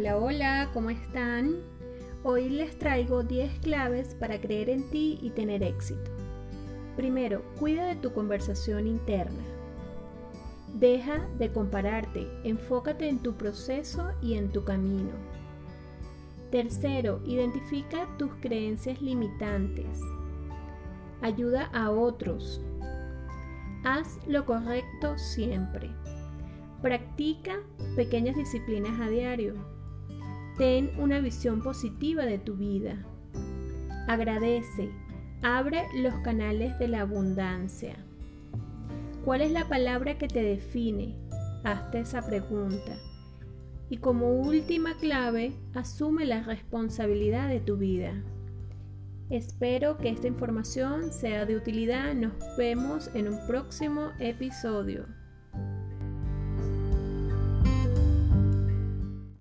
Hola, hola, ¿cómo están? Hoy les traigo 10 claves para creer en ti y tener éxito. Primero, cuida de tu conversación interna. Deja de compararte, enfócate en tu proceso y en tu camino. Tercero, identifica tus creencias limitantes. Ayuda a otros. Haz lo correcto siempre. Practica pequeñas disciplinas a diario. Ten una visión positiva de tu vida. Agradece. Abre los canales de la abundancia. ¿Cuál es la palabra que te define? Hazte esa pregunta. Y como última clave, asume la responsabilidad de tu vida. Espero que esta información sea de utilidad. Nos vemos en un próximo episodio.